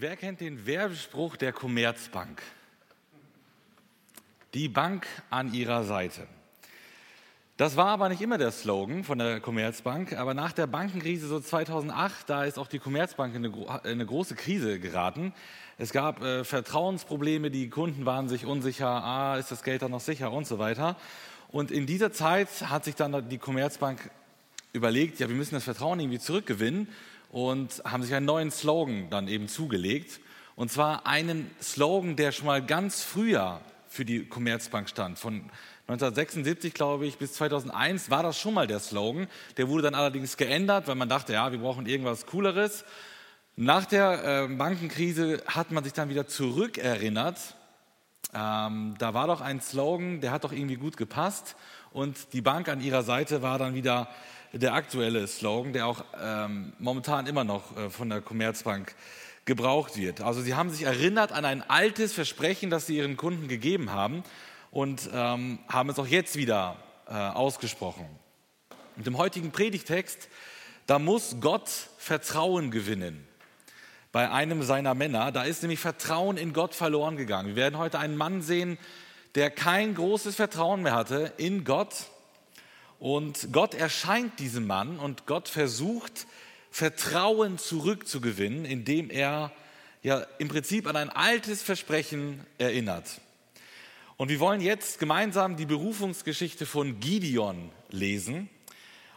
Wer kennt den Werbespruch der Commerzbank? Die Bank an ihrer Seite. Das war aber nicht immer der Slogan von der Commerzbank, aber nach der Bankenkrise so 2008, da ist auch die Commerzbank in eine, eine große Krise geraten. Es gab äh, Vertrauensprobleme, die Kunden waren sich unsicher, ah, ist das Geld dann noch sicher und so weiter. Und in dieser Zeit hat sich dann die Commerzbank überlegt, ja, wir müssen das Vertrauen irgendwie zurückgewinnen und haben sich einen neuen Slogan dann eben zugelegt. Und zwar einen Slogan, der schon mal ganz früher für die Commerzbank stand. Von 1976, glaube ich, bis 2001 war das schon mal der Slogan. Der wurde dann allerdings geändert, weil man dachte, ja, wir brauchen irgendwas Cooleres. Nach der äh, Bankenkrise hat man sich dann wieder zurückerinnert. Ähm, da war doch ein Slogan, der hat doch irgendwie gut gepasst. Und die Bank an ihrer Seite war dann wieder der aktuelle Slogan, der auch ähm, momentan immer noch äh, von der Commerzbank gebraucht wird. Also sie haben sich erinnert an ein altes Versprechen, das sie ihren Kunden gegeben haben und ähm, haben es auch jetzt wieder äh, ausgesprochen. Und im heutigen Predigtext, da muss Gott Vertrauen gewinnen bei einem seiner Männer. Da ist nämlich Vertrauen in Gott verloren gegangen. Wir werden heute einen Mann sehen, der kein großes Vertrauen mehr hatte in Gott und Gott erscheint diesem Mann und Gott versucht, Vertrauen zurückzugewinnen, indem er ja im Prinzip an ein altes Versprechen erinnert. Und wir wollen jetzt gemeinsam die Berufungsgeschichte von Gideon lesen.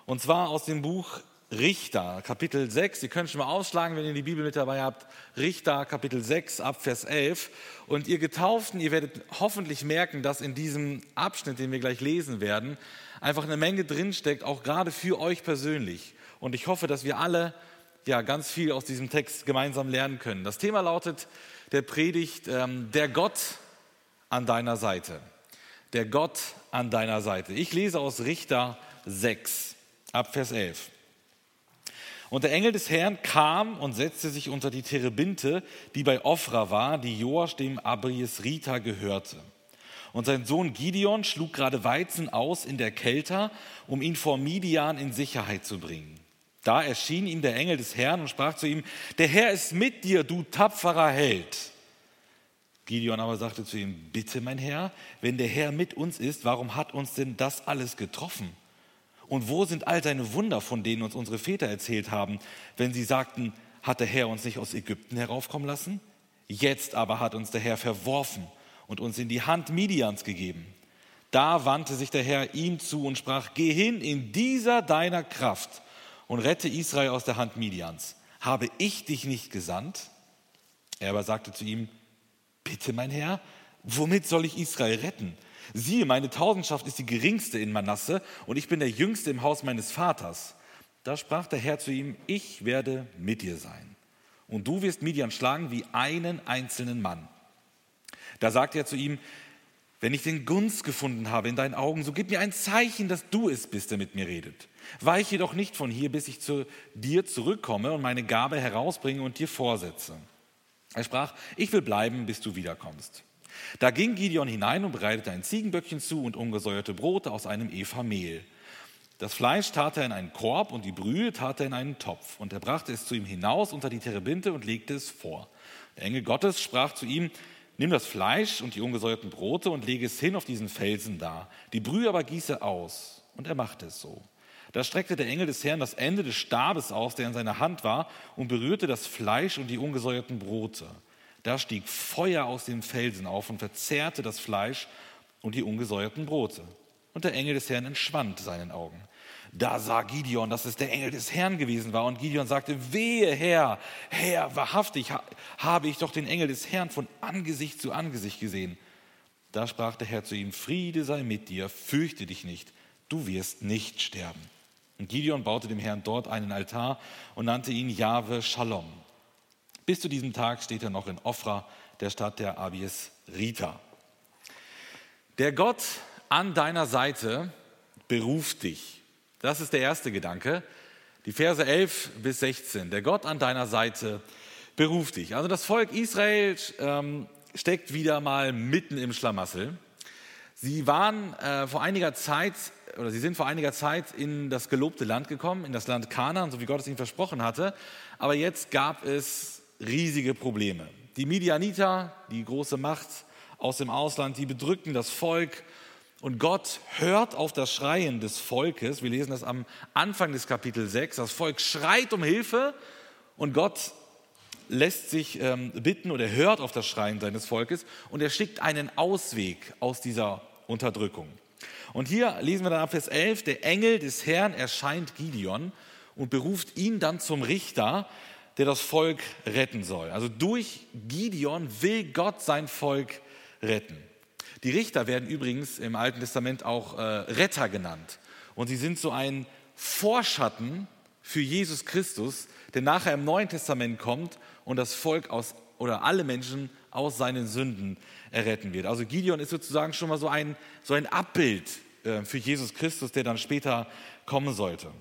Und zwar aus dem Buch Richter, Kapitel 6. Ihr könnt schon mal ausschlagen, wenn ihr die Bibel mit dabei habt. Richter, Kapitel 6, ab Vers 11. Und ihr Getauften, ihr werdet hoffentlich merken, dass in diesem Abschnitt, den wir gleich lesen werden, einfach eine Menge drinsteckt, auch gerade für euch persönlich. Und ich hoffe, dass wir alle ja, ganz viel aus diesem Text gemeinsam lernen können. Das Thema lautet der Predigt, ähm, der Gott an deiner Seite. Der Gott an deiner Seite. Ich lese aus Richter 6, ab Vers 11. Und der Engel des Herrn kam und setzte sich unter die Terebinte, die bei Ophra war, die Joasch dem Abies Rita gehörte. Und sein Sohn Gideon schlug gerade Weizen aus in der Kälte, um ihn vor Midian in Sicherheit zu bringen. Da erschien ihm der Engel des Herrn und sprach zu ihm, der Herr ist mit dir, du tapferer Held. Gideon aber sagte zu ihm, bitte mein Herr, wenn der Herr mit uns ist, warum hat uns denn das alles getroffen? Und wo sind all deine Wunder, von denen uns unsere Väter erzählt haben, wenn sie sagten, hat der Herr uns nicht aus Ägypten heraufkommen lassen? Jetzt aber hat uns der Herr verworfen und uns in die Hand Midians gegeben. Da wandte sich der Herr ihm zu und sprach, geh hin in dieser deiner Kraft und rette Israel aus der Hand Midians. Habe ich dich nicht gesandt? Er aber sagte zu ihm, bitte mein Herr, womit soll ich Israel retten? Siehe, meine Tausendschaft ist die geringste in Manasse und ich bin der Jüngste im Haus meines Vaters. Da sprach der Herr zu ihm, ich werde mit dir sein. Und du wirst Midian schlagen wie einen einzelnen Mann. Da sagt er zu ihm, wenn ich den Gunst gefunden habe in deinen Augen, so gib mir ein Zeichen, dass du es bist, der mit mir redet. Weiche doch nicht von hier, bis ich zu dir zurückkomme und meine Gabe herausbringe und dir vorsetze. Er sprach, ich will bleiben, bis du wiederkommst. Da ging Gideon hinein und bereitete ein Ziegenböckchen zu und ungesäuerte Brote aus einem Eva Mehl. Das Fleisch tat er in einen Korb und die Brühe tat er in einen Topf. Und er brachte es zu ihm hinaus unter die Terebinte und legte es vor. Der Engel Gottes sprach zu ihm, Nimm das Fleisch und die ungesäuerten Brote und lege es hin auf diesen Felsen da. Die Brühe aber gieße aus. Und er machte es so. Da streckte der Engel des Herrn das Ende des Stabes aus, der in seiner Hand war, und berührte das Fleisch und die ungesäuerten Brote. Da stieg Feuer aus dem Felsen auf und verzehrte das Fleisch und die ungesäuerten Brote. Und der Engel des Herrn entschwand seinen Augen. Da sah Gideon, dass es der Engel des Herrn gewesen war. Und Gideon sagte, wehe Herr, Herr, wahrhaftig habe ich doch den Engel des Herrn von Angesicht zu Angesicht gesehen. Da sprach der Herr zu ihm, Friede sei mit dir, fürchte dich nicht, du wirst nicht sterben. Und Gideon baute dem Herrn dort einen Altar und nannte ihn Jahwe Shalom. Bis zu diesem Tag steht er noch in Ofra, der Stadt der Abies Rita. Der Gott an deiner Seite beruft dich. Das ist der erste Gedanke. Die Verse 11 bis 16. Der Gott an deiner Seite beruft dich. Also das Volk Israel ähm, steckt wieder mal mitten im Schlamassel. Sie waren äh, vor einiger Zeit oder sie sind vor einiger Zeit in das gelobte Land gekommen, in das Land Kanaan, so wie Gott es ihnen versprochen hatte. Aber jetzt gab es riesige Probleme. Die Midianiter, die große Macht aus dem Ausland, die bedrückten das Volk und Gott hört auf das Schreien des Volkes. Wir lesen das am Anfang des Kapitel 6. Das Volk schreit um Hilfe und Gott lässt sich ähm, bitten oder hört auf das Schreien seines Volkes und er schickt einen Ausweg aus dieser Unterdrückung. Und hier lesen wir dann ab Vers 11, der Engel des Herrn erscheint Gideon und beruft ihn dann zum Richter, der das Volk retten soll. Also durch Gideon will Gott sein Volk retten. Die Richter werden übrigens im Alten Testament auch äh, Retter genannt. Und sie sind so ein Vorschatten für Jesus Christus, der nachher im Neuen Testament kommt und das Volk aus oder alle Menschen aus seinen Sünden erretten wird. Also Gideon ist sozusagen schon mal so ein, so ein Abbild äh, für Jesus Christus, der dann später kommen sollte.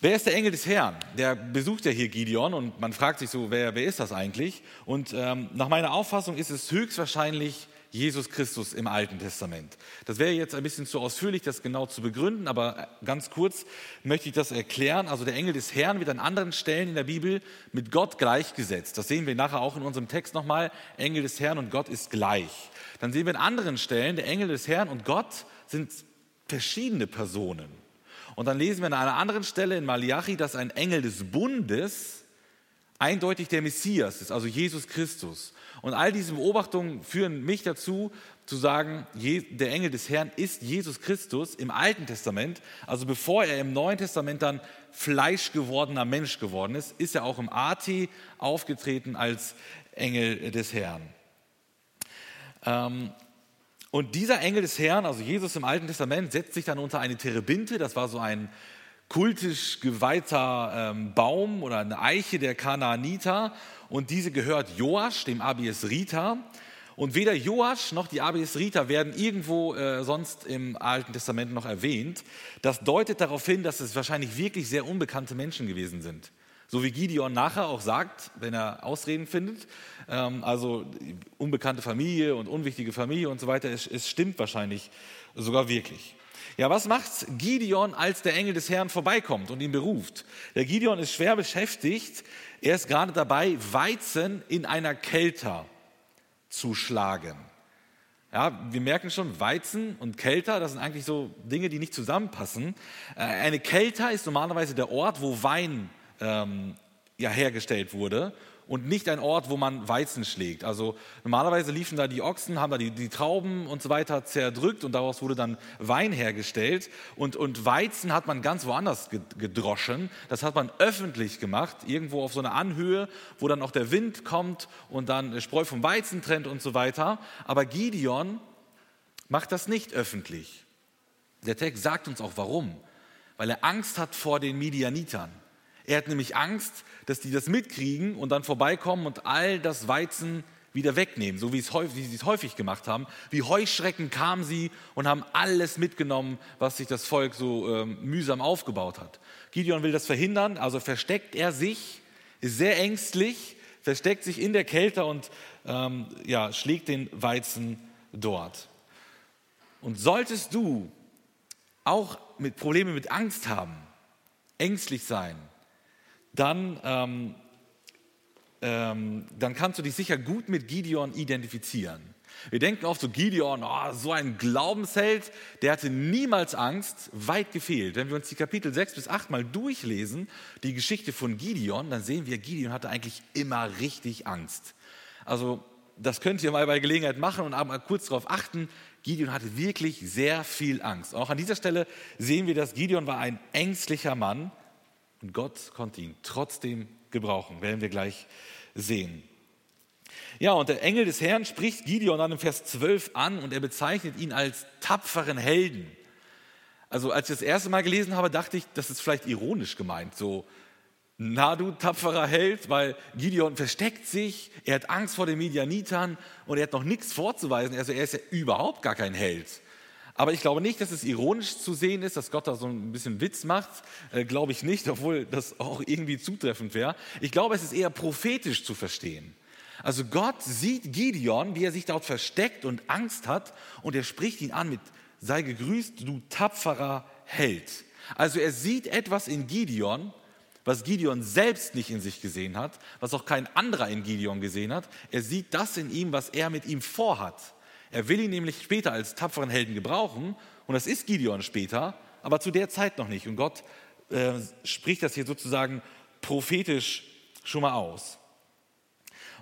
Wer ist der Engel des Herrn? Der besucht ja hier Gideon und man fragt sich so, wer, wer ist das eigentlich? Und ähm, nach meiner Auffassung ist es höchstwahrscheinlich Jesus Christus im Alten Testament. Das wäre jetzt ein bisschen zu ausführlich, das genau zu begründen, aber ganz kurz möchte ich das erklären. Also der Engel des Herrn wird an anderen Stellen in der Bibel mit Gott gleichgesetzt. Das sehen wir nachher auch in unserem Text nochmal. Engel des Herrn und Gott ist gleich. Dann sehen wir an anderen Stellen, der Engel des Herrn und Gott sind verschiedene Personen. Und dann lesen wir an einer anderen Stelle in Malachi, dass ein Engel des Bundes eindeutig der Messias ist, also Jesus Christus. Und all diese Beobachtungen führen mich dazu, zu sagen, der Engel des Herrn ist Jesus Christus im Alten Testament. Also bevor er im Neuen Testament dann Fleisch gewordener Mensch geworden ist, ist er auch im AT aufgetreten als Engel des Herrn. Ähm, und dieser Engel des Herrn, also Jesus im Alten Testament, setzt sich dann unter eine Terebinte, das war so ein kultisch geweihter ähm, Baum oder eine Eiche der Kanaaniter und diese gehört Joasch, dem Abies Rita. Und weder Joasch noch die Abies Rita werden irgendwo äh, sonst im Alten Testament noch erwähnt. Das deutet darauf hin, dass es wahrscheinlich wirklich sehr unbekannte Menschen gewesen sind. So wie Gideon nachher auch sagt, wenn er Ausreden findet, ähm, also unbekannte Familie und unwichtige Familie und so weiter, es, es stimmt wahrscheinlich sogar wirklich. Ja, was macht Gideon, als der Engel des Herrn vorbeikommt und ihn beruft? Der Gideon ist schwer beschäftigt. Er ist gerade dabei, Weizen in einer Kelter zu schlagen. Ja, wir merken schon, Weizen und Kelter, das sind eigentlich so Dinge, die nicht zusammenpassen. Äh, eine Kelter ist normalerweise der Ort, wo Wein ähm, ja, hergestellt wurde und nicht ein Ort, wo man Weizen schlägt. Also normalerweise liefen da die Ochsen, haben da die, die Trauben und so weiter zerdrückt und daraus wurde dann Wein hergestellt. Und, und Weizen hat man ganz woanders gedroschen. Das hat man öffentlich gemacht, irgendwo auf so einer Anhöhe, wo dann auch der Wind kommt und dann Spreu vom Weizen trennt und so weiter. Aber Gideon macht das nicht öffentlich. Der Text sagt uns auch warum. Weil er Angst hat vor den Midianitern. Er hat nämlich Angst, dass die das mitkriegen und dann vorbeikommen und all das Weizen wieder wegnehmen, so wie, es häufig, wie sie es häufig gemacht haben. Wie Heuschrecken kamen sie und haben alles mitgenommen, was sich das Volk so ähm, mühsam aufgebaut hat. Gideon will das verhindern, also versteckt er sich, ist sehr ängstlich, versteckt sich in der Kälte und ähm, ja, schlägt den Weizen dort. Und solltest du auch mit Probleme mit Angst haben, ängstlich sein, dann, ähm, ähm, dann kannst du dich sicher gut mit Gideon identifizieren. Wir denken oft so, Gideon, oh, so ein Glaubensheld, der hatte niemals Angst, weit gefehlt. Wenn wir uns die Kapitel 6 bis 8 mal durchlesen, die Geschichte von Gideon, dann sehen wir, Gideon hatte eigentlich immer richtig Angst. Also das könnt ihr mal bei Gelegenheit machen und mal kurz darauf achten, Gideon hatte wirklich sehr viel Angst. Auch an dieser Stelle sehen wir, dass Gideon war ein ängstlicher Mann, und Gott konnte ihn trotzdem gebrauchen, werden wir gleich sehen. Ja, und der Engel des Herrn spricht Gideon dann im Vers 12 an und er bezeichnet ihn als tapferen Helden. Also als ich das erste Mal gelesen habe, dachte ich, das ist vielleicht ironisch gemeint, so, na du tapferer Held, weil Gideon versteckt sich, er hat Angst vor den Midianitern und er hat noch nichts vorzuweisen, also er ist ja überhaupt gar kein Held. Aber ich glaube nicht, dass es ironisch zu sehen ist, dass Gott da so ein bisschen Witz macht. Äh, glaube ich nicht, obwohl das auch irgendwie zutreffend wäre. Ich glaube, es ist eher prophetisch zu verstehen. Also Gott sieht Gideon, wie er sich dort versteckt und Angst hat und er spricht ihn an mit, sei gegrüßt, du tapferer Held. Also er sieht etwas in Gideon, was Gideon selbst nicht in sich gesehen hat, was auch kein anderer in Gideon gesehen hat. Er sieht das in ihm, was er mit ihm vorhat. Er will ihn nämlich später als tapferen Helden gebrauchen und das ist Gideon später, aber zu der Zeit noch nicht. Und Gott äh, spricht das hier sozusagen prophetisch schon mal aus.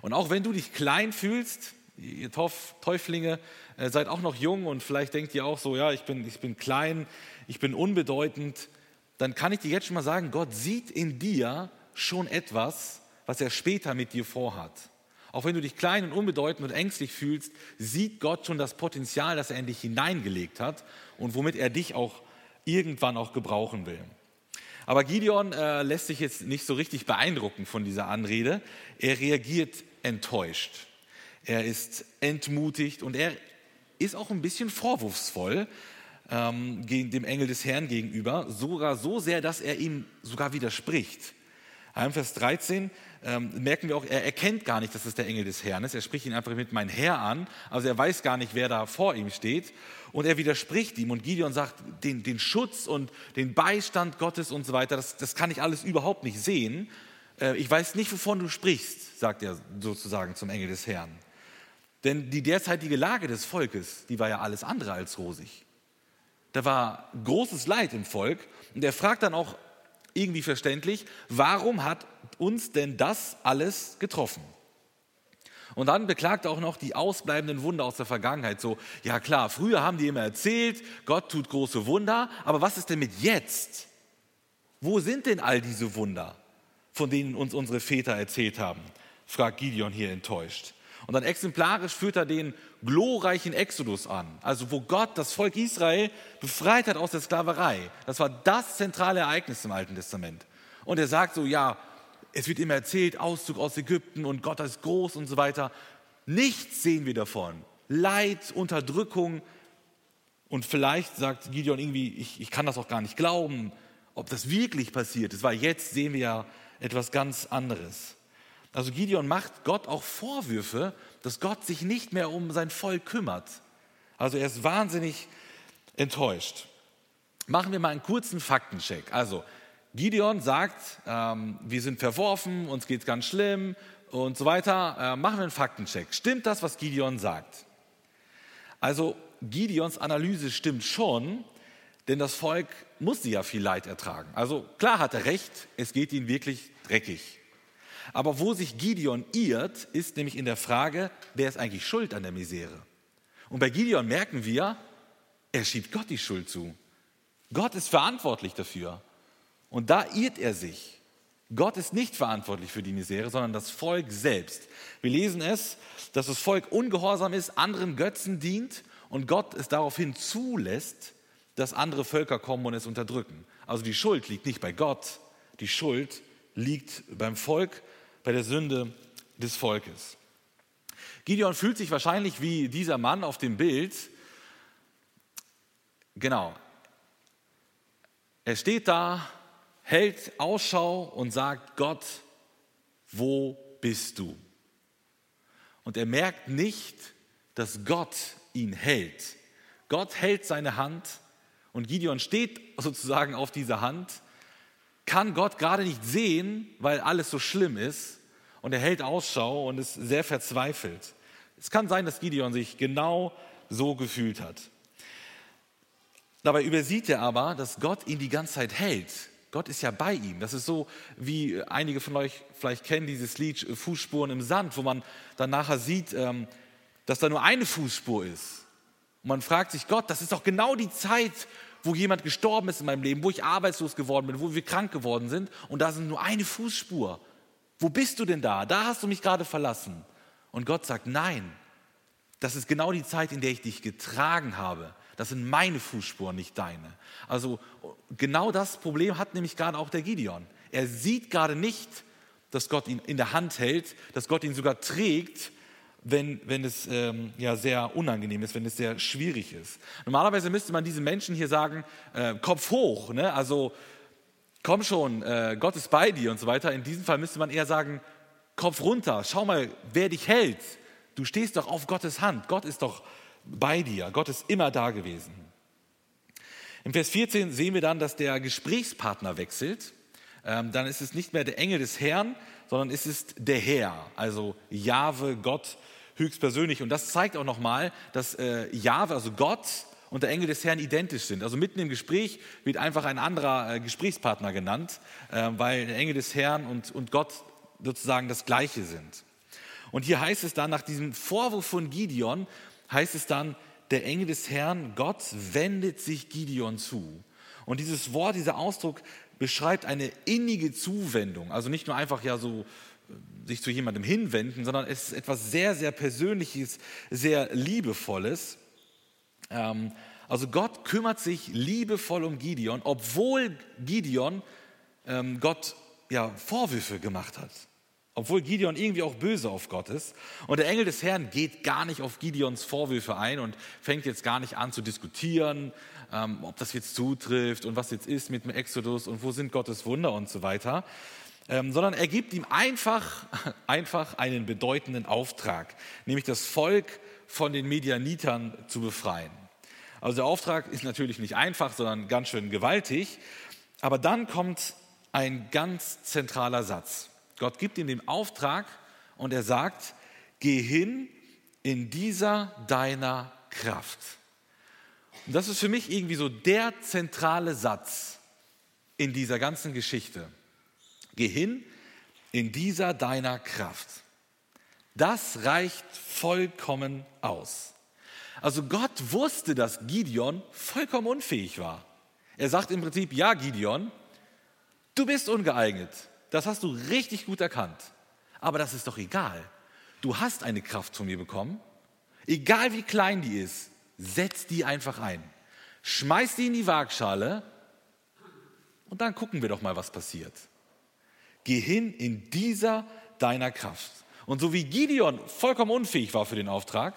Und auch wenn du dich klein fühlst, ihr Täuflinge, äh, seid auch noch jung und vielleicht denkt ihr auch so, ja, ich bin, ich bin klein, ich bin unbedeutend, dann kann ich dir jetzt schon mal sagen, Gott sieht in dir schon etwas, was er später mit dir vorhat. Auch wenn du dich klein und unbedeutend und ängstlich fühlst, sieht Gott schon das Potenzial, das er in dich hineingelegt hat und womit er dich auch irgendwann auch gebrauchen will. Aber Gideon äh, lässt sich jetzt nicht so richtig beeindrucken von dieser Anrede. Er reagiert enttäuscht. Er ist entmutigt und er ist auch ein bisschen vorwurfsvoll ähm, dem Engel des Herrn gegenüber, sogar so sehr, dass er ihm sogar widerspricht. Im Vers 13 ähm, merken wir auch, er erkennt gar nicht, dass es der Engel des Herrn ist. Er spricht ihn einfach mit mein Herr an. Also er weiß gar nicht, wer da vor ihm steht. Und er widerspricht ihm. Und Gideon sagt, den, den Schutz und den Beistand Gottes und so weiter, das, das kann ich alles überhaupt nicht sehen. Äh, ich weiß nicht, wovon du sprichst, sagt er sozusagen zum Engel des Herrn. Denn die derzeitige Lage des Volkes, die war ja alles andere als rosig. Da war großes Leid im Volk. Und er fragt dann auch irgendwie verständlich, warum hat uns denn das alles getroffen? Und dann beklagt er auch noch die ausbleibenden Wunder aus der Vergangenheit. So, ja klar, früher haben die immer erzählt, Gott tut große Wunder, aber was ist denn mit jetzt? Wo sind denn all diese Wunder, von denen uns unsere Väter erzählt haben? fragt Gideon hier enttäuscht. Und dann exemplarisch führt er den glorreichen Exodus an, also wo Gott das Volk Israel befreit hat aus der Sklaverei. Das war das zentrale Ereignis im Alten Testament. Und er sagt so, ja, es wird immer erzählt, Auszug aus Ägypten und Gott ist groß und so weiter. Nichts sehen wir davon. Leid, Unterdrückung. Und vielleicht sagt Gideon irgendwie, ich, ich kann das auch gar nicht glauben, ob das wirklich passiert ist, weil jetzt sehen wir ja etwas ganz anderes. Also Gideon macht Gott auch Vorwürfe, dass Gott sich nicht mehr um sein Volk kümmert. Also er ist wahnsinnig enttäuscht. Machen wir mal einen kurzen Faktencheck. Also Gideon sagt, ähm, wir sind verworfen, uns geht es ganz schlimm und so weiter. Äh, machen wir einen Faktencheck. Stimmt das, was Gideon sagt? Also Gideons Analyse stimmt schon, denn das Volk musste ja viel Leid ertragen. Also klar hat er recht, es geht ihnen wirklich dreckig. Aber wo sich Gideon irrt, ist nämlich in der Frage, wer ist eigentlich schuld an der Misere? Und bei Gideon merken wir, er schiebt Gott die Schuld zu. Gott ist verantwortlich dafür. Und da irrt er sich. Gott ist nicht verantwortlich für die Misere, sondern das Volk selbst. Wir lesen es, dass das Volk ungehorsam ist, anderen Götzen dient und Gott es daraufhin zulässt, dass andere Völker kommen und es unterdrücken. Also die Schuld liegt nicht bei Gott, die Schuld liegt beim Volk, bei der Sünde des Volkes. Gideon fühlt sich wahrscheinlich wie dieser Mann auf dem Bild. Genau. Er steht da hält Ausschau und sagt, Gott, wo bist du? Und er merkt nicht, dass Gott ihn hält. Gott hält seine Hand und Gideon steht sozusagen auf dieser Hand, kann Gott gerade nicht sehen, weil alles so schlimm ist und er hält Ausschau und ist sehr verzweifelt. Es kann sein, dass Gideon sich genau so gefühlt hat. Dabei übersieht er aber, dass Gott ihn die ganze Zeit hält. Gott ist ja bei ihm. Das ist so, wie einige von euch vielleicht kennen dieses Lied äh, Fußspuren im Sand, wo man dann nachher sieht, ähm, dass da nur eine Fußspur ist. Und man fragt sich, Gott, das ist doch genau die Zeit, wo jemand gestorben ist in meinem Leben, wo ich arbeitslos geworden bin, wo wir krank geworden sind. Und da sind nur eine Fußspur. Wo bist du denn da? Da hast du mich gerade verlassen. Und Gott sagt, nein, das ist genau die Zeit, in der ich dich getragen habe. Das sind meine Fußspuren, nicht deine. Also genau das Problem hat nämlich gerade auch der Gideon. Er sieht gerade nicht, dass Gott ihn in der Hand hält, dass Gott ihn sogar trägt, wenn, wenn es ähm, ja sehr unangenehm ist, wenn es sehr schwierig ist. Normalerweise müsste man diesen Menschen hier sagen, äh, Kopf hoch, ne? also komm schon, äh, Gott ist bei dir und so weiter. In diesem Fall müsste man eher sagen, Kopf runter, schau mal, wer dich hält. Du stehst doch auf Gottes Hand. Gott ist doch bei dir. Gott ist immer da gewesen. Im Vers 14 sehen wir dann, dass der Gesprächspartner wechselt. ähm, dann ist es nicht mehr der Engel des Herrn, sondern es ist der Herr, also Jahwe, Gott höchstpersönlich. Und das zeigt auch nochmal, dass äh, Jahwe, also Gott und der Engel des Herrn identisch sind. Also mitten im Gespräch wird einfach ein anderer äh, Gesprächspartner genannt, äh, weil der Engel des Herrn und Gott sozusagen das Gleiche sind. Und hier heißt es dann, nach diesem Vorwurf von Gideon, heißt es dann, der Engel des Herrn, Gott wendet sich Gideon zu. Und dieses Wort, dieser Ausdruck beschreibt eine innige Zuwendung. Also nicht nur einfach ja so äh, sich zu jemandem hinwenden, sondern es ist etwas sehr, sehr Persönliches, sehr Liebevolles. Ähm, also Gott kümmert sich liebevoll um Gideon, obwohl Gideon ähm, Gott ja Vorwürfe gemacht hat. Obwohl Gideon irgendwie auch böse auf Gott ist. Und der Engel des Herrn geht gar nicht auf Gideons Vorwürfe ein und fängt jetzt gar nicht an zu diskutieren, ähm, ob das jetzt zutrifft und was jetzt ist mit dem Exodus und wo sind Gottes Wunder und so weiter. Ähm, sondern er gibt ihm einfach, einfach einen bedeutenden Auftrag, nämlich das Volk von den Medianitern zu befreien. Also der Auftrag ist natürlich nicht einfach, sondern ganz schön gewaltig. Aber dann kommt ein ganz zentraler Satz. Gott gibt ihm den Auftrag und er sagt, geh hin in dieser deiner Kraft. Und das ist für mich irgendwie so der zentrale Satz in dieser ganzen Geschichte. Geh hin in dieser deiner Kraft. Das reicht vollkommen aus. Also Gott wusste, dass Gideon vollkommen unfähig war. Er sagt im Prinzip, ja Gideon, du bist ungeeignet. Das hast du richtig gut erkannt. Aber das ist doch egal. Du hast eine Kraft von mir bekommen. Egal wie klein die ist, setz die einfach ein. Schmeiß die in die Waagschale und dann gucken wir doch mal, was passiert. Geh hin in dieser deiner Kraft. Und so wie Gideon vollkommen unfähig war für den Auftrag,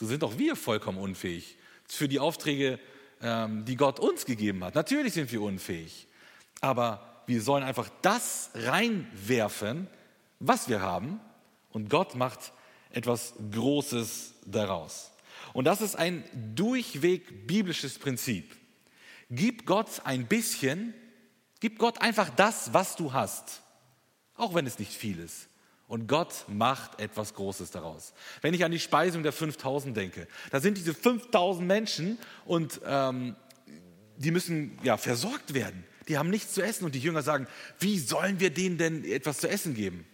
so sind auch wir vollkommen unfähig für die Aufträge, ähm, die Gott uns gegeben hat. Natürlich sind wir unfähig, aber wir sollen einfach das reinwerfen, was wir haben, und Gott macht etwas Großes daraus. Und das ist ein durchweg biblisches Prinzip. Gib Gott ein bisschen, gib Gott einfach das, was du hast, auch wenn es nicht viel ist. Und Gott macht etwas Großes daraus. Wenn ich an die Speisung der 5000 denke, da sind diese 5000 Menschen und ähm, die müssen ja versorgt werden die haben nichts zu essen und die Jünger sagen, wie sollen wir denen denn etwas zu essen geben?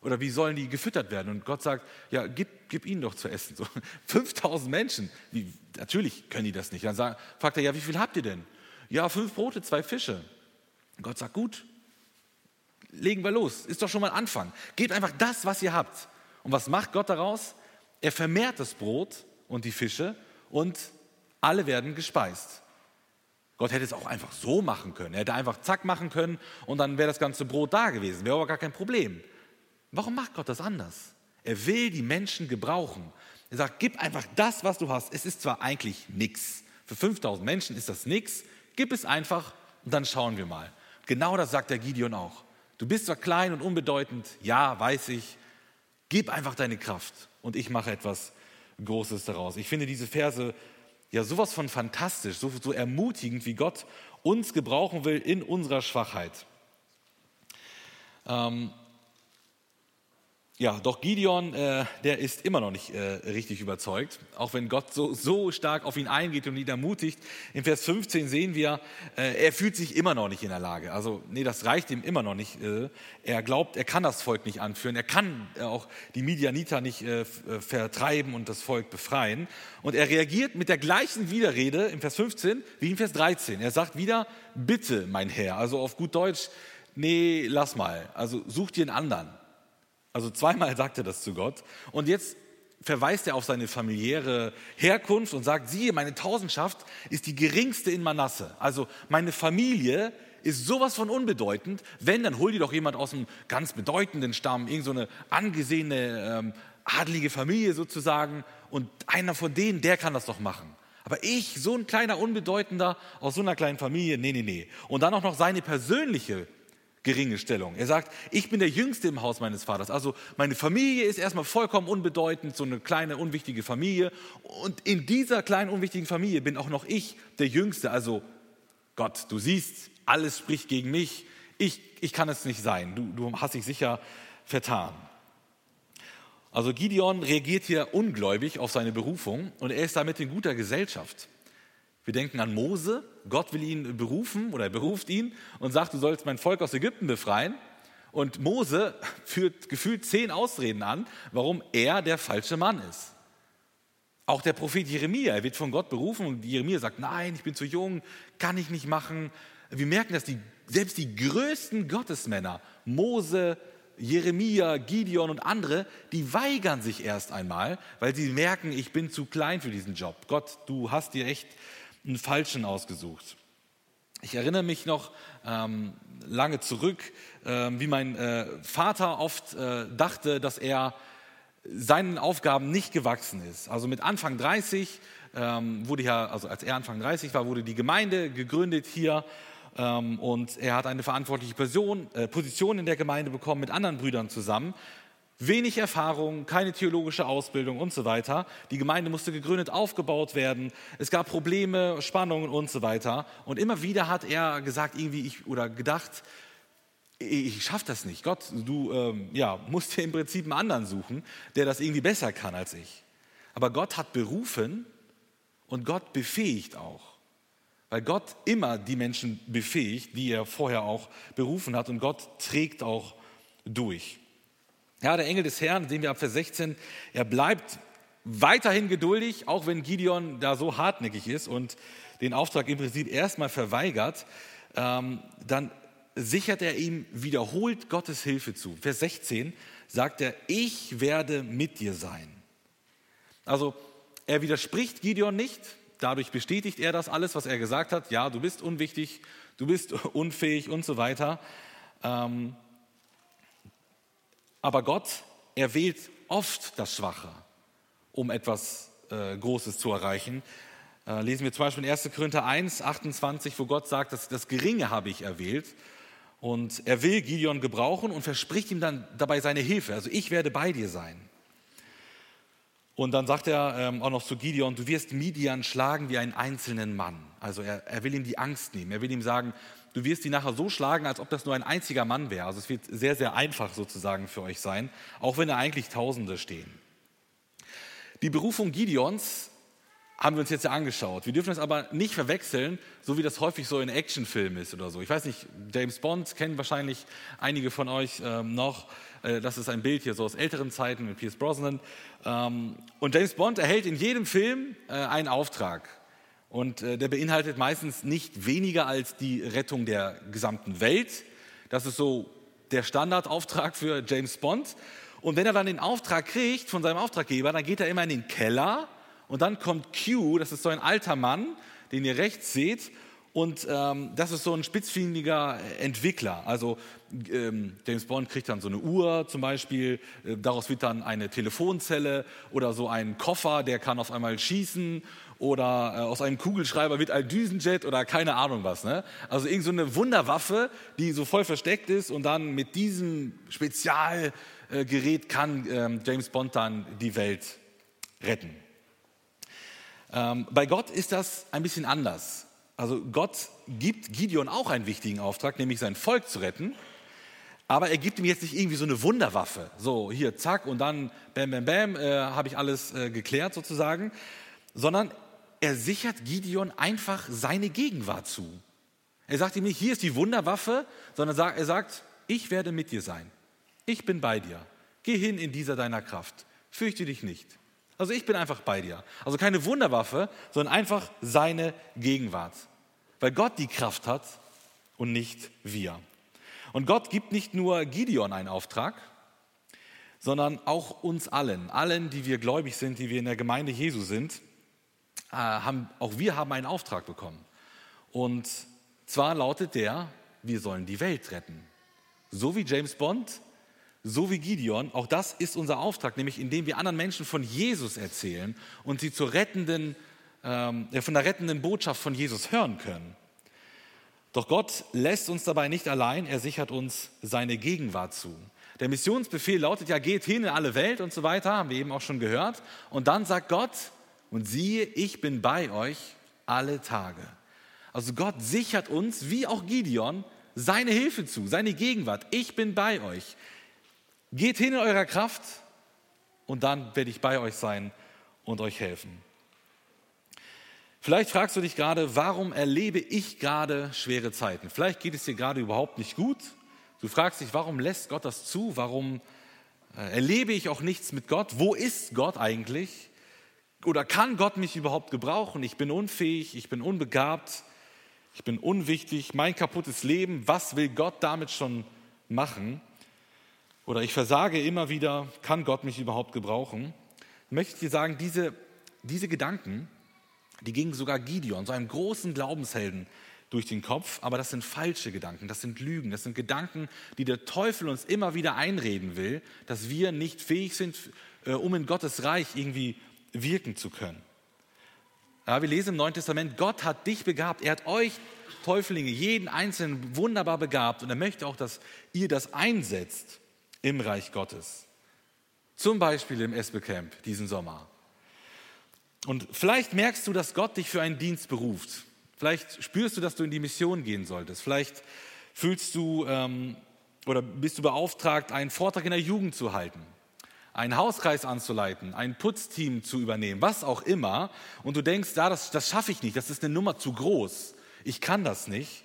Oder wie sollen die gefüttert werden? Und Gott sagt, ja, gib, gib ihnen doch zu essen. So, 5000 Menschen, die, natürlich können die das nicht. Dann sagt, fragt er, ja, wie viel habt ihr denn? Ja, fünf Brote, zwei Fische. Und Gott sagt, gut, legen wir los. Ist doch schon mal ein Anfang. Gebt einfach das, was ihr habt. Und was macht Gott daraus? Er vermehrt das Brot und die Fische und alle werden gespeist. Gott hätte es auch einfach so machen können. Er hätte einfach zack machen können und dann wäre das ganze Brot da gewesen. Wäre aber gar kein Problem. Warum macht Gott das anders? Er will die Menschen gebrauchen. Er sagt, gib einfach das, was du hast. Es ist zwar eigentlich nichts. Für 5000 Menschen ist das nichts. Gib es einfach und dann schauen wir mal. Genau das sagt der Gideon auch. Du bist zwar klein und unbedeutend, ja, weiß ich. Gib einfach deine Kraft und ich mache etwas Großes daraus. Ich finde diese Verse ja sowas von fantastisch, so, so ermutigend, wie Gott uns gebrauchen will in unserer Schwachheit. Ähm, ja, doch Gideon, äh, der ist immer noch nicht äh, richtig überzeugt, auch wenn Gott so, so stark auf ihn eingeht und ihn ermutigt. In Vers 15 sehen wir, äh, er fühlt sich immer noch nicht in der Lage. Also, nee, das reicht ihm immer noch nicht. Äh, er glaubt, er kann das Volk nicht anführen. Er kann äh, auch die Midianiter nicht äh, vertreiben und das Volk befreien. Und er reagiert mit der gleichen Widerrede in Vers 15 wie in Vers 13. Er sagt wieder, bitte, mein Herr. Also auf gut Deutsch, nee, lass mal. Also such dir einen anderen. Also zweimal sagt er das zu Gott. Und jetzt verweist er auf seine familiäre Herkunft und sagt, siehe, meine Tausendschaft ist die geringste in Manasse. Also meine Familie ist sowas von unbedeutend. Wenn, dann hol dir doch jemand aus einem ganz bedeutenden Stamm, irgend so angesehene, ähm, adlige Familie sozusagen. Und einer von denen, der kann das doch machen. Aber ich, so ein kleiner Unbedeutender aus so einer kleinen Familie, nee, nee, nee. Und dann auch noch seine persönliche geringe Stellung. Er sagt, ich bin der Jüngste im Haus meines Vaters. Also meine Familie ist erstmal vollkommen unbedeutend, so eine kleine, unwichtige Familie. Und in dieser kleinen, unwichtigen Familie bin auch noch ich der Jüngste. Also Gott, du siehst, alles spricht gegen mich. ich, ich kann es nicht sein, du, du hast dich sicher vertan. Also Gideon reagiert hier ungläubig auf seine Berufung und er ist damit in guter Gesellschaft. Wir denken an Mose, Gott will ihn berufen oder er beruft ihn und sagt, du sollst mein Volk aus Ägypten befreien. Und Mose führt gefühlt zehn Ausreden an, warum er der falsche Mann ist. Auch der Prophet Jeremia, er wird von Gott berufen und Jeremia sagt, nein, ich bin zu jung, kann ich nicht machen. Wir merken, dass die, selbst die größten Gottesmänner, Mose, Jeremia, Gideon und andere, die weigern sich erst einmal, weil sie merken, ich bin zu klein für diesen Job. Gott, du hast dir echt einen falschen ausgesucht. Ich erinnere mich noch ähm, lange zurück, äh, wie mein äh, Vater oft äh, dachte, dass er seinen Aufgaben nicht gewachsen ist. Also mit Anfang 30 ähm, wurde ja, also als er Anfang 30 war, wurde die Gemeinde gegründet hier ähm, und er hat eine verantwortliche Person, äh, Position in der Gemeinde bekommen mit anderen Brüdern zusammen. Wenig Erfahrung, keine theologische Ausbildung und so weiter. Die Gemeinde musste gegründet, aufgebaut werden. Es gab Probleme, Spannungen und so weiter. Und immer wieder hat er gesagt, irgendwie ich oder gedacht, ich schaffe das nicht. Gott, du ähm, ja, musst dir im Prinzip einen anderen suchen, der das irgendwie besser kann als ich. Aber Gott hat berufen und Gott befähigt auch. Weil Gott immer die Menschen befähigt, die er vorher auch berufen hat und Gott trägt auch durch. Ja, der Engel des Herrn, sehen wir ab Vers 16, er bleibt weiterhin geduldig, auch wenn Gideon da so hartnäckig ist und den Auftrag im Prinzip erstmal verweigert, ähm, dann sichert er ihm wiederholt Gottes Hilfe zu. Vers 16 sagt er, ich werde mit dir sein. Also er widerspricht Gideon nicht, Dadurch bestätigt er das alles, was er gesagt hat. Ja, du bist unwichtig, du bist unfähig und so weiter. Ähm, aber Gott erwählt oft das Schwache, um etwas äh, Großes zu erreichen. Äh, lesen wir zum Beispiel in 1. Korinther 1, 28, wo Gott sagt, dass das Geringe habe ich erwählt. Und er will Gideon gebrauchen und verspricht ihm dann dabei seine Hilfe. Also ich werde bei dir sein. Und dann sagt er ähm, auch noch zu Gideon, du wirst Midian schlagen wie einen einzelnen Mann. Also er, er will ihm die Angst nehmen. Er will ihm sagen, du wirst die nachher so schlagen, als ob das nur ein einziger Mann wäre. Also es wird sehr, sehr einfach sozusagen für euch sein, auch wenn da eigentlich Tausende stehen. Die Berufung Gideons haben wir uns jetzt ja angeschaut. Wir dürfen das aber nicht verwechseln, so wie das häufig so in Actionfilmen ist oder so. Ich weiß nicht, James Bond kennen wahrscheinlich einige von euch ähm, noch. Äh, das ist ein Bild hier so aus älteren Zeiten mit Pierce Brosnan. Ähm, und James Bond erhält in jedem Film äh, einen Auftrag. Und äh, der beinhaltet meistens nicht weniger als die Rettung der gesamten Welt. Das ist so der Standardauftrag für James Bond. Und wenn er dann den Auftrag kriegt von seinem Auftraggeber, dann geht er immer in den Keller und dann kommt Q, das ist so ein alter Mann, den ihr rechts seht, und ähm, das ist so ein spitzfindiger Entwickler. Also ähm, James Bond kriegt dann so eine Uhr zum Beispiel, äh, daraus wird dann eine Telefonzelle oder so ein Koffer, der kann auf einmal schießen oder äh, aus einem Kugelschreiber wird ein Düsenjet oder keine Ahnung was. Ne? Also irgend so eine Wunderwaffe, die so voll versteckt ist und dann mit diesem Spezialgerät kann ähm, James Bond dann die Welt retten. Ähm, bei Gott ist das ein bisschen anders. Also Gott gibt Gideon auch einen wichtigen Auftrag, nämlich sein Volk zu retten. Aber er gibt ihm jetzt nicht irgendwie so eine Wunderwaffe. So, hier, zack, und dann bam, bam, bam, äh, habe ich alles äh, geklärt sozusagen. Sondern er sichert Gideon einfach seine Gegenwart zu. Er sagt ihm nicht, hier ist die Wunderwaffe, sondern er sagt, ich werde mit dir sein. Ich bin bei dir. Geh hin in dieser deiner Kraft. Fürchte dich nicht. Also ich bin einfach bei dir. Also keine Wunderwaffe, sondern einfach seine Gegenwart. Weil Gott die Kraft hat und nicht wir. Und Gott gibt nicht nur Gideon einen Auftrag, sondern auch uns allen, allen, die wir gläubig sind, die wir in der Gemeinde Jesu sind, haben, auch wir haben einen Auftrag bekommen. Und zwar lautet der, wir sollen die Welt retten. So wie James Bond so wie Gideon, auch das ist unser Auftrag, nämlich indem wir anderen Menschen von Jesus erzählen und sie zur rettenden, ähm, von der rettenden Botschaft von Jesus hören können. Doch Gott lässt uns dabei nicht allein, er sichert uns seine Gegenwart zu. Der Missionsbefehl lautet ja, geht hin in alle Welt und so weiter, haben wir eben auch schon gehört. Und dann sagt Gott, und siehe, ich bin bei euch alle Tage. Also Gott sichert uns, wie auch Gideon, seine Hilfe zu, seine Gegenwart. Ich bin bei euch. Geht hin in eurer Kraft und dann werde ich bei euch sein und euch helfen. Vielleicht fragst du dich gerade, warum erlebe ich gerade schwere Zeiten? Vielleicht geht es dir gerade überhaupt nicht gut. Du fragst dich, warum lässt Gott das zu? Warum äh, erlebe ich auch nichts mit Gott? Wo ist Gott eigentlich? Oder kann Gott mich überhaupt gebrauchen? Ich bin unfähig, ich bin unbegabt, ich bin unwichtig, mein kaputtes Leben, was will Gott damit schon machen? Oder ich versage immer wieder, kann Gott mich überhaupt gebrauchen? Möchte ich dir sagen, diese, diese Gedanken, die gingen sogar Gideon, so einem großen Glaubenshelden, durch den Kopf, aber das sind falsche Gedanken, das sind Lügen, das sind Gedanken, die der Teufel uns immer wieder einreden will, dass wir nicht fähig sind, äh, um in Gottes Reich irgendwie wirken zu können. Ja, wir lesen im Neuen Testament, Gott hat dich begabt, er hat euch Täuflinge, jeden Einzelnen wunderbar begabt und er möchte auch, dass ihr das einsetzt im Reich Gottes. Zum Beispiel im Esbe Camp diesen Sommer. Und vielleicht merkst du, dass Gott dich für einen Dienst beruft. Vielleicht spürst du, dass du in die Mission gehen solltest. Vielleicht fühlst du ähm, oder bist du beauftragt, einen Vortrag in der Jugend zu halten, einen Hauskreis anzuleiten, ein Putzteam zu übernehmen, was auch immer. Und du denkst, ja, das, das schaffe ich nicht, das ist eine Nummer zu groß, ich kann das nicht.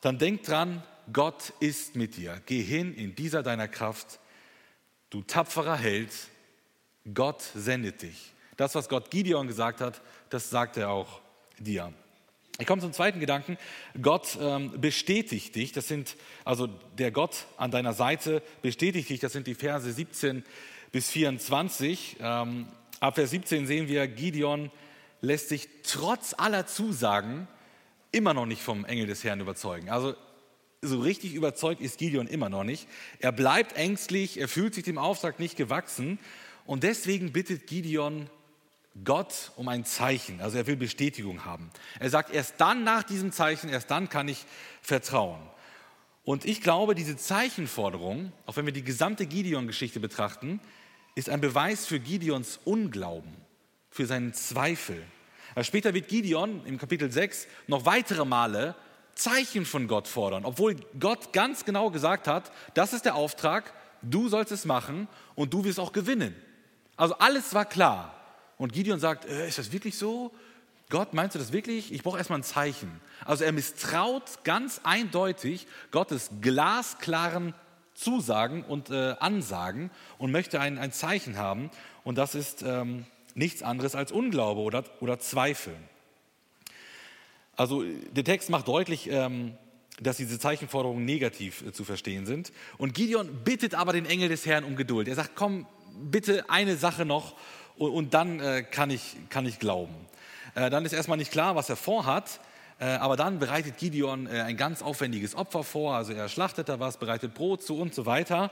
Dann denk dran, Gott ist mit dir. Geh hin in dieser deiner Kraft. Du tapferer Held, Gott sendet dich. Das, was Gott Gideon gesagt hat, das sagt er auch dir. Ich komme zum zweiten Gedanken. Gott ähm, bestätigt dich. Das sind, also der Gott an deiner Seite bestätigt dich. Das sind die Verse 17 bis 24. Ähm, ab Vers 17 sehen wir, Gideon lässt sich trotz aller Zusagen immer noch nicht vom Engel des Herrn überzeugen. Also so richtig überzeugt ist Gideon immer noch nicht. Er bleibt ängstlich, er fühlt sich dem Auftrag nicht gewachsen und deswegen bittet Gideon Gott um ein Zeichen. Also er will Bestätigung haben. Er sagt, erst dann nach diesem Zeichen, erst dann kann ich vertrauen. Und ich glaube, diese Zeichenforderung, auch wenn wir die gesamte Gideon-Geschichte betrachten, ist ein Beweis für Gideons Unglauben, für seinen Zweifel. Später wird Gideon im Kapitel 6 noch weitere Male Zeichen von Gott fordern, obwohl Gott ganz genau gesagt hat, das ist der Auftrag, du sollst es machen und du wirst auch gewinnen. Also alles war klar. Und Gideon sagt, äh, ist das wirklich so? Gott, meinst du das wirklich? Ich brauche erstmal ein Zeichen. Also er misstraut ganz eindeutig Gottes glasklaren Zusagen und äh, Ansagen und möchte ein, ein Zeichen haben. Und das ist ähm, nichts anderes als Unglaube oder, oder Zweifel. Also der Text macht deutlich, ähm, dass diese Zeichenforderungen negativ äh, zu verstehen sind. Und Gideon bittet aber den Engel des Herrn um Geduld. Er sagt, komm, bitte eine Sache noch und, und dann äh, kann, ich, kann ich glauben. Äh, dann ist erstmal nicht klar, was er vorhat, äh, aber dann bereitet Gideon äh, ein ganz aufwendiges Opfer vor, also er schlachtet da was, bereitet Brot zu und so weiter.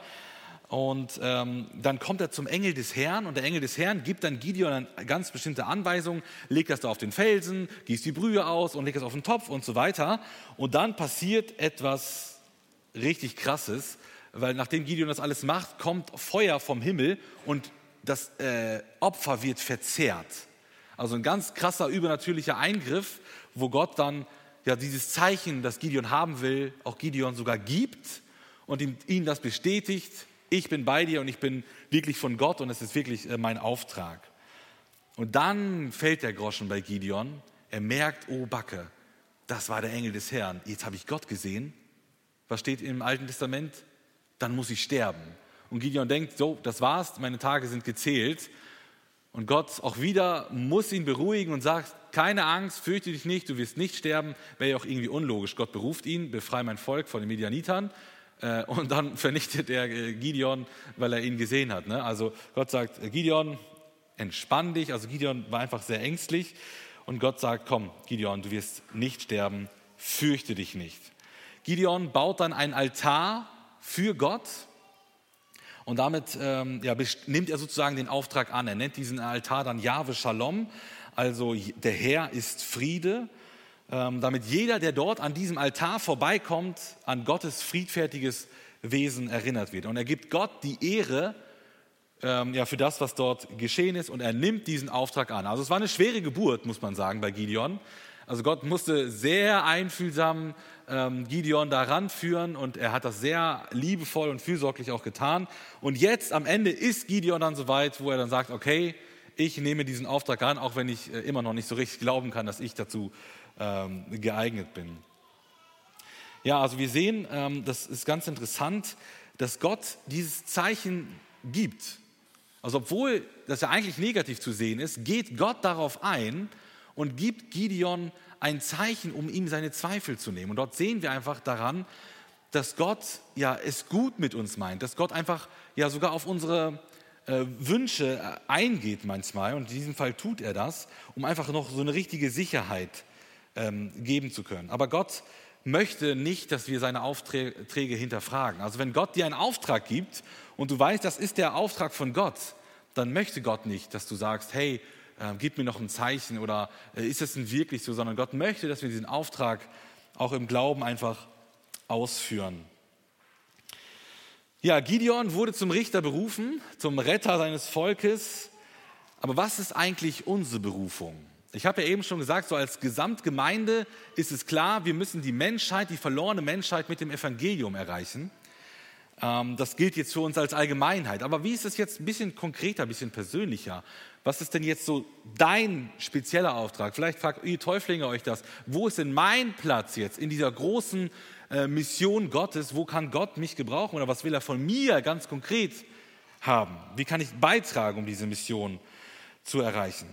Und ähm, dann kommt er zum Engel des Herrn und der Engel des Herrn gibt dann Gideon eine ganz bestimmte Anweisung, legt das da auf den Felsen, gießt die Brühe aus und legt das auf den Topf und so weiter. Und dann passiert etwas richtig Krasses, weil nachdem Gideon das alles macht, kommt Feuer vom Himmel und das äh, Opfer wird verzehrt. Also ein ganz krasser übernatürlicher Eingriff, wo Gott dann ja dieses Zeichen, das Gideon haben will, auch Gideon sogar gibt und ihm, ihn das bestätigt. Ich bin bei dir und ich bin wirklich von Gott und es ist wirklich äh, mein Auftrag. Und dann fällt der Groschen bei Gideon. Er merkt, oh Backe, das war der Engel des Herrn. Jetzt habe ich Gott gesehen. Was steht im Alten Testament? Dann muss ich sterben. Und Gideon denkt, so, das war's, meine Tage sind gezählt. Und Gott auch wieder muss ihn beruhigen und sagt, keine Angst, fürchte dich nicht, du wirst nicht sterben. Wäre ja auch irgendwie unlogisch. Gott beruft ihn, befreie mein Volk von den Medianitern. Äh, und dann vernichtet er äh, Gideon, weil er ihn gesehen hat. Ne? Also Gott sagt, Gideon, entspann dich. Also Gideon war einfach sehr ängstlich. Und Gott sagt, komm, Gideon, du wirst nicht sterben, fürchte dich nicht. Gideon baut dann ein Altar für Gott und damit ähm, ja, nimmt er sozusagen den Auftrag an. Er nennt diesen Altar dann Jahwe Shalom, also der Herr ist Friede, ähm, damit jeder, der dort an diesem Altar vorbeikommt, an Gottes friedfertiges Wesen erinnert wird. Und er gibt Gott die Ehre ähm, ja, für das, was dort geschehen ist, und er nimmt diesen Auftrag an. Also es war eine schwere Geburt, muss man sagen, bei Gideon. Also Gott musste sehr einfühlsam ähm, Gideon da ranführen und er hat das sehr liebevoll und fürsorglich auch getan. Und jetzt am Ende ist Gideon dann so weit, wo er dann sagt, okay, ich nehme diesen Auftrag an, auch wenn ich äh, immer noch nicht so richtig glauben kann, dass ich dazu ähm, geeignet bin. Ja, also wir sehen, ähm, das ist ganz interessant, dass Gott dieses Zeichen gibt. Also obwohl das ja eigentlich negativ zu sehen ist, geht Gott darauf ein und gibt Gideon ein Zeichen, um ihm seine Zweifel zu nehmen. Und dort sehen wir einfach daran, dass Gott ja es gut mit uns meint, dass Gott einfach ja sogar auf unsere äh, Wünsche äh, eingeht manchmal. Und in diesem Fall tut er das, um einfach noch so eine richtige Sicherheit ähm, geben zu können. Aber Gott möchte nicht, dass wir seine Aufträge hinterfragen. Also wenn Gott dir einen Auftrag gibt und du weißt, das ist der Auftrag von Gott, dann möchte Gott nicht, dass du sagst, hey, äh, gib mir noch ein Zeichen oder äh, ist es denn wirklich so, sondern Gott möchte, dass wir diesen Auftrag auch im Glauben einfach ausführen. Ja, Gideon wurde zum Richter berufen, zum Retter seines Volkes. Aber was ist eigentlich unsere Berufung? Ich habe ja eben schon gesagt, so als Gesamtgemeinde ist es klar, wir müssen die Menschheit, die verlorene Menschheit mit dem Evangelium erreichen. Ähm, das gilt jetzt für uns als Allgemeinheit. Aber wie ist es jetzt ein bisschen konkreter, ein bisschen persönlicher? Was ist denn jetzt so dein spezieller Auftrag? Vielleicht fragt ihr Täuflinge euch das. Wo ist denn mein Platz jetzt in dieser großen äh, Mission Gottes? Wo kann Gott mich gebrauchen oder was will er von mir ganz konkret haben? Wie kann ich beitragen, um diese Mission zu erreichen?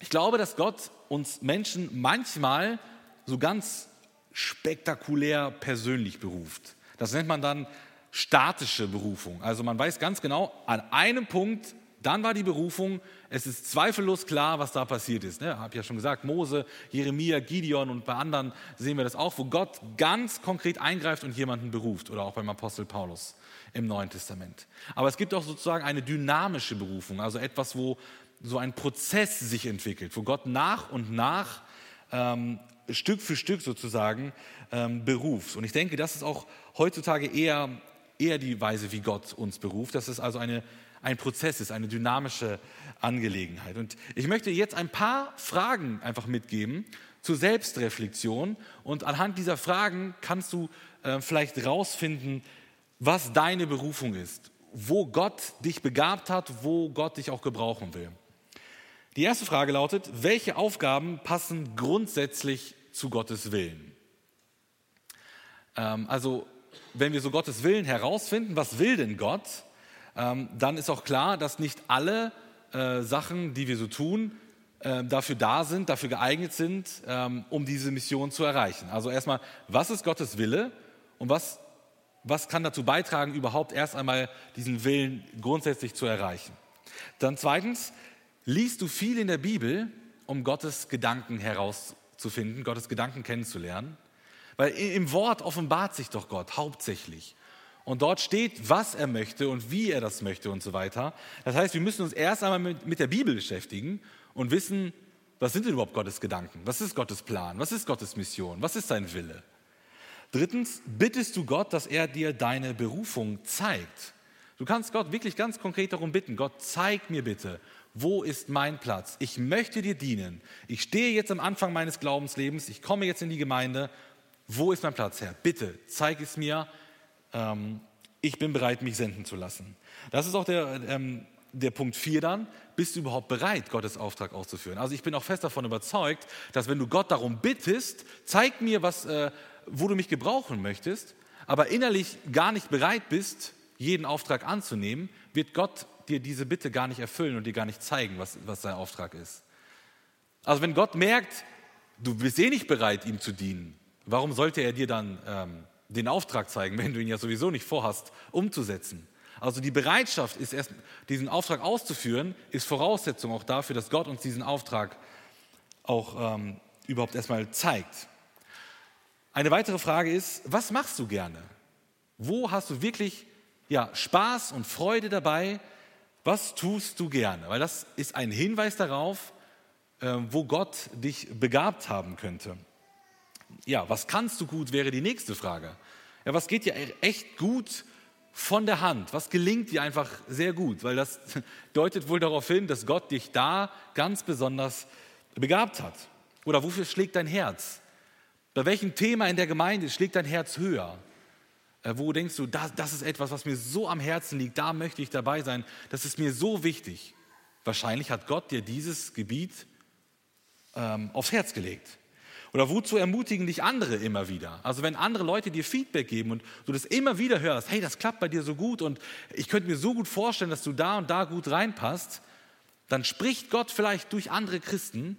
Ich glaube, dass Gott uns Menschen manchmal so ganz spektakulär persönlich beruft. Das nennt man dann statische Berufung. Also man weiß ganz genau, an einem Punkt dann war die Berufung, es ist zweifellos klar, was da passiert ist. Ne? Ich habe ja schon gesagt, Mose, Jeremia, Gideon und bei anderen sehen wir das auch, wo Gott ganz konkret eingreift und jemanden beruft. Oder auch beim Apostel Paulus im Neuen Testament. Aber es gibt auch sozusagen eine dynamische Berufung, also etwas, wo so ein Prozess sich entwickelt, wo Gott nach und nach ähm, Stück für Stück sozusagen ähm, beruft. Und ich denke, das ist auch heutzutage eher, eher die Weise, wie Gott uns beruft. Das ist also eine ein Prozess ist, eine dynamische Angelegenheit. Und ich möchte jetzt ein paar Fragen einfach mitgeben zur Selbstreflexion. Und anhand dieser Fragen kannst du äh, vielleicht herausfinden, was deine Berufung ist, wo Gott dich begabt hat, wo Gott dich auch gebrauchen will. Die erste Frage lautet, welche Aufgaben passen grundsätzlich zu Gottes Willen? Ähm, also, wenn wir so Gottes Willen herausfinden, was will denn Gott? Ähm, dann ist auch klar, dass nicht alle äh, Sachen, die wir so tun, äh, dafür da sind, dafür geeignet sind, ähm, um diese Mission zu erreichen. Also erstmal, was ist Gottes Wille und was, was kann dazu beitragen, überhaupt erst einmal diesen Willen grundsätzlich zu erreichen? Dann zweitens, liest du viel in der Bibel, um Gottes Gedanken herauszufinden, Gottes Gedanken kennenzulernen? Weil im Wort offenbart sich doch Gott hauptsächlich. Und dort steht, was er möchte und wie er das möchte und so weiter. Das heißt, wir müssen uns erst einmal mit, mit der Bibel beschäftigen und wissen, was sind denn überhaupt Gottes Gedanken? Was ist Gottes Plan? Was ist Gottes Mission? Was ist sein Wille? Drittens, bittest du Gott, dass er dir deine Berufung zeigt. Du kannst Gott wirklich ganz konkret darum bitten, Gott, zeig mir bitte, wo ist mein Platz? Ich möchte dir dienen. Ich stehe jetzt am Anfang meines Glaubenslebens, ich komme jetzt in die Gemeinde. Wo ist mein Platz, Herr? Bitte, zeig es mir ähm, ich bin bereit, mich senden zu lassen. Das ist auch der, ähm, der Punkt 4 dann. Bist du überhaupt bereit, Gottes Auftrag auszuführen? Also ich bin auch fest davon überzeugt, dass wenn du Gott darum bittest, zeig mir, was, äh, wo du mich gebrauchen möchtest, aber innerlich gar nicht bereit bist, jeden Auftrag anzunehmen, wird Gott dir diese Bitte gar nicht erfüllen und dir gar nicht zeigen, was, was sein Auftrag ist. Also wenn Gott merkt, du bist eh nicht bereit, ihm zu dienen, warum sollte er dir dann ähm, den Auftrag zeigen, wenn du ihn ja sowieso nicht vorhast, umzusetzen. Also die Bereitschaft, ist erst, diesen Auftrag auszuführen, ist Voraussetzung auch dafür, dass Gott uns diesen Auftrag auch ähm, überhaupt erstmal zeigt. Eine weitere Frage ist, was machst du gerne? Wo hast du wirklich ja, Spaß und Freude dabei? Was tust du gerne? Weil das ist ein Hinweis darauf, äh, wo Gott dich begabt haben könnte. Ja, was kannst du gut, wäre die nächste Frage. Ja, was geht dir echt gut von der Hand? Was gelingt dir einfach sehr gut? Weil das deutet wohl darauf hin, dass Gott dich da ganz besonders begabt hat. Oder wofür schlägt dein Herz? Bei welchem Thema in der Gemeinde schlägt dein Herz höher? Äh, wo denkst du, das, das ist etwas, was mir so am Herzen liegt, da möchte ich dabei sein, das ist mir so wichtig. Wahrscheinlich hat Gott dir dieses Gebiet ähm, aufs Herz gelegt. Oder wozu ermutigen dich andere immer wieder? Also wenn andere Leute dir Feedback geben und du das immer wieder hörst, hey, das klappt bei dir so gut und ich könnte mir so gut vorstellen, dass du da und da gut reinpasst, dann spricht Gott vielleicht durch andere Christen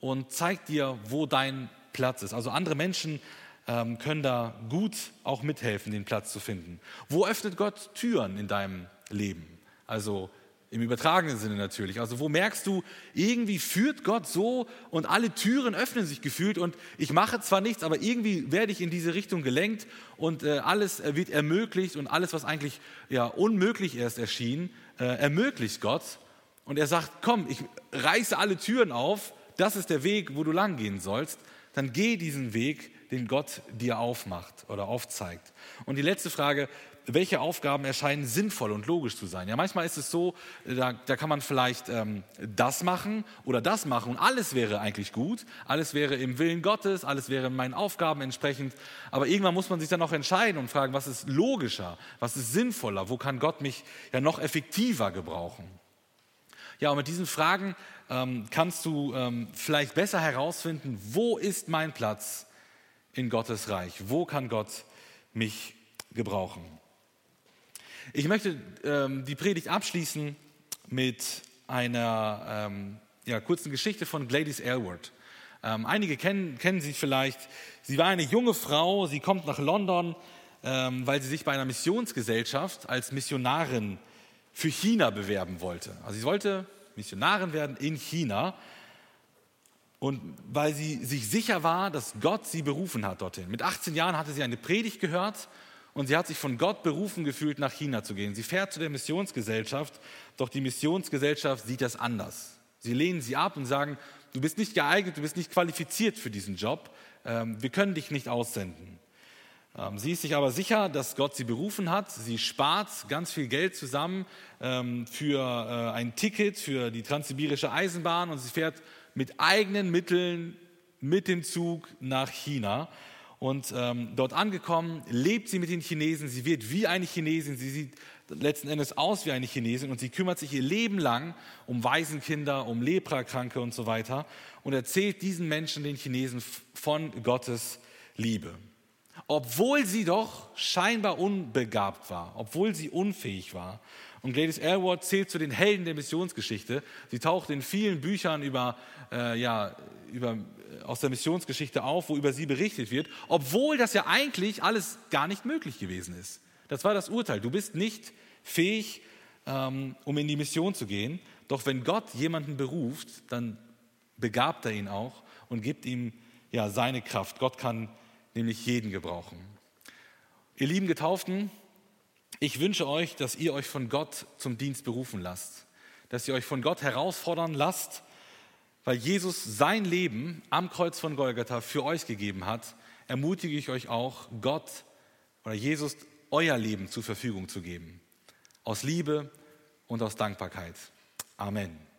und zeigt dir, wo dein Platz ist. Also andere Menschen ähm, können da gut auch mithelfen, den Platz zu finden. Wo öffnet Gott Türen in deinem Leben? Also im übertragenen Sinne natürlich. Also wo merkst du, irgendwie führt Gott so und alle Türen öffnen sich gefühlt und ich mache zwar nichts, aber irgendwie werde ich in diese Richtung gelenkt und äh, alles äh, wird ermöglicht und alles, was eigentlich ja unmöglich erst erschien, äh, ermöglicht Gott. Und er sagt, komm, ich reiße alle Türen auf, das ist der Weg, wo du lang gehen sollst. Dann geh diesen Weg, den Gott dir aufmacht oder aufzeigt. Und die letzte Frage, welche Aufgaben erscheinen sinnvoll und logisch zu sein. Ja, manchmal ist es so, da, da kann man vielleicht ähm, das machen oder das machen und alles wäre eigentlich gut, alles wäre im Willen Gottes, alles wäre meinen Aufgaben entsprechend. Aber irgendwann muss man sich dann auch entscheiden und fragen, was ist logischer, was ist sinnvoller, wo kann Gott mich ja noch effektiver gebrauchen. Ja, und mit diesen Fragen ähm, kannst du ähm, vielleicht besser herausfinden, wo ist mein Platz in Gottes Reich, wo kann Gott mich gebrauchen. Ich möchte ähm, die Predigt abschließen mit einer ähm, ja, kurzen Geschichte von Gladys Aylward. Ähm, einige kennen, kennen sie vielleicht. Sie war eine junge Frau, sie kommt nach London, ähm, weil sie sich bei einer Missionsgesellschaft als Missionarin für China bewerben wollte. Also sie wollte Missionarin werden in China und weil sie sich sicher war, dass Gott sie berufen hat dorthin. Mit 18 Jahren hatte sie eine Predigt gehört und sie hat sich von Gott berufen gefühlt, nach China zu gehen. Sie fährt zu der Missionsgesellschaft, doch die Missionsgesellschaft sieht das anders. Sie lehnen sie ab und sagen, du bist nicht geeignet, du bist nicht qualifiziert für diesen Job, ähm, wir können dich nicht aussenden. Ähm, sie ist sich aber sicher, dass Gott sie berufen hat. Sie spart ganz viel Geld zusammen ähm, für äh, ein Ticket für die transsibirische Eisenbahn und sie fährt mit eigenen Mitteln mit dem Zug nach China. Und ähm, dort angekommen, lebt sie mit den Chinesen. Sie wird wie eine Chinesin. Sie sieht letzten Endes aus wie eine Chinesin und sie kümmert sich ihr Leben lang um Waisenkinder, um Leprakranke und so weiter und erzählt diesen Menschen, den Chinesen, von Gottes Liebe. Obwohl sie doch scheinbar unbegabt war, obwohl sie unfähig war. Und Gladys Aylward zählt zu den Helden der Missionsgeschichte. Sie taucht in vielen Büchern über, äh, ja, über aus der Missionsgeschichte auf, wo über sie berichtet wird, obwohl das ja eigentlich alles gar nicht möglich gewesen ist. Das war das Urteil. Du bist nicht fähig, ähm, um in die Mission zu gehen. Doch wenn Gott jemanden beruft, dann begabt er ihn auch und gibt ihm ja seine Kraft. Gott kann nämlich jeden gebrauchen. Ihr lieben Getauften, ich wünsche euch, dass ihr euch von Gott zum Dienst berufen lasst, dass ihr euch von Gott herausfordern lasst, weil Jesus sein Leben am Kreuz von Golgatha für euch gegeben hat, ermutige ich euch auch, Gott oder Jesus euer Leben zur Verfügung zu geben. Aus Liebe und aus Dankbarkeit. Amen.